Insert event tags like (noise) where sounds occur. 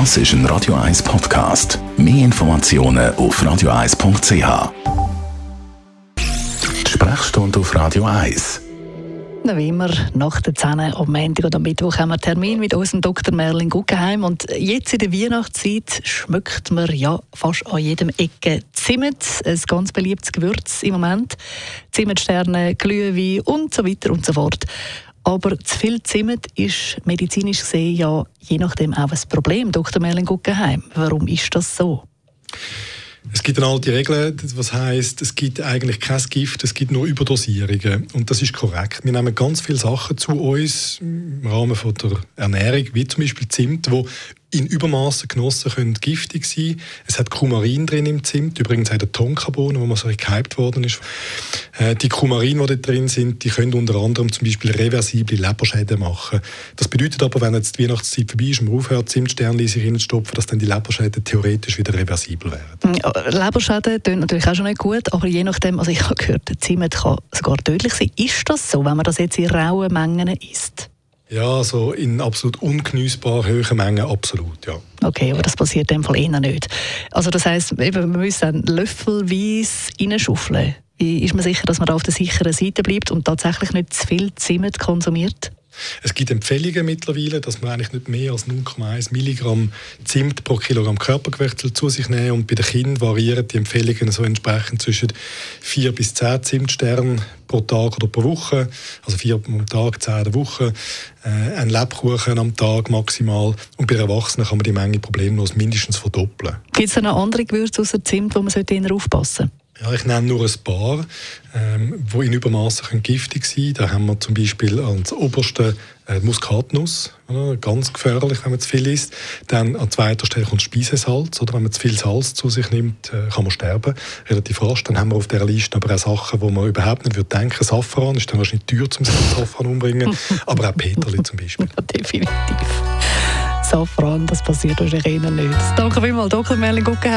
Das ist ein Radio 1 Podcast. Mehr Informationen auf radio1.ch. Die Sprechstunde auf Radio 1. Wie immer, nach der 10 am Montag oder Mittwoch haben wir einen Termin mit unserem Dr. Merlin Guggenheim. Und jetzt in der Weihnachtszeit schmeckt man ja fast an jedem Ecke Zimt, ein ganz beliebtes Gewürz im Moment. Zimtsterne, Glühwein und so weiter und so fort. Aber zu viel Zimt ist medizinisch gesehen ja je nachdem auch ein Problem, Dr. Merlin Guggenheim. Warum ist das so? Es gibt eine alte Regel, was heißt, es gibt eigentlich kein Gift, es gibt nur Überdosierungen. Und das ist korrekt. Wir nehmen ganz viele Sachen zu uns im Rahmen von der Ernährung, wie zum Beispiel Zimt, wo in Übermaßen genossen können giftig sein. Es hat Kumarin drin im Zimt, übrigens auch der Tonkabohnen, wo man so gehypt worden ist. Äh, die Kumarin, die da drin sind, die können unter anderem zum Beispiel reversible Leberschäden machen. Das bedeutet aber, wenn jetzt die Weihnachtszeit vorbei ist und man aufhört, Zimtsterne in sich hineinzustopfen, dass dann die Leberschäden theoretisch wieder reversibel werden. Leberschäden tun natürlich auch schon nicht gut, aber je nachdem, also ich habe gehört, Zimt kann sogar tödlich sein. Ist das so, wenn man das jetzt in rauen Mengen isst? Ja, so in absolut ungenießbar hohen Mengen absolut, ja. Okay, aber das passiert in dem Fall eher nicht. Also das heisst, wir müssen löffelweise reinschuffeln. Wie ist man sicher, dass man da auf der sicheren Seite bleibt und tatsächlich nicht zu viel Zimt konsumiert? Es gibt Empfehlungen mittlerweile, dass man eigentlich nicht mehr als 0,1 Milligramm Zimt pro Kilogramm Körpergewicht zu sich nehmen und bei den Kindern variieren die Empfehlungen so entsprechend zwischen 4 bis 10 Zimtsternen pro Tag oder pro Woche, also 4 am Tag, 10 in der Woche, äh, ein Lebkuchen am Tag maximal und bei Erwachsenen kann man die Menge problemlos mindestens verdoppeln. Gibt es noch andere Gewürze außer Zimt, wo man sollte aufpassen sollte? Ja, ich nenne nur ein paar, ähm, die in Übermaßen giftig sein können. Da haben wir zum Beispiel als oberste äh, Muskatnuss, oder? ganz gefährlich, wenn man zu viel isst. Dann an zweiter Stelle kommt Speisesalz. Oder? Wenn man zu viel Salz zu sich nimmt, äh, kann man sterben, relativ rasch. Dann haben wir auf dieser Liste aber auch Sachen, wo man überhaupt nicht würde denken Safran ist dann wahrscheinlich teuer, um sich Safran umbringen. (laughs) aber auch Peterli zum Beispiel. Ja, definitiv. Safran, das passiert wahrscheinlich nicht. Danke vielmals, Dr. Merlin Guggenheim.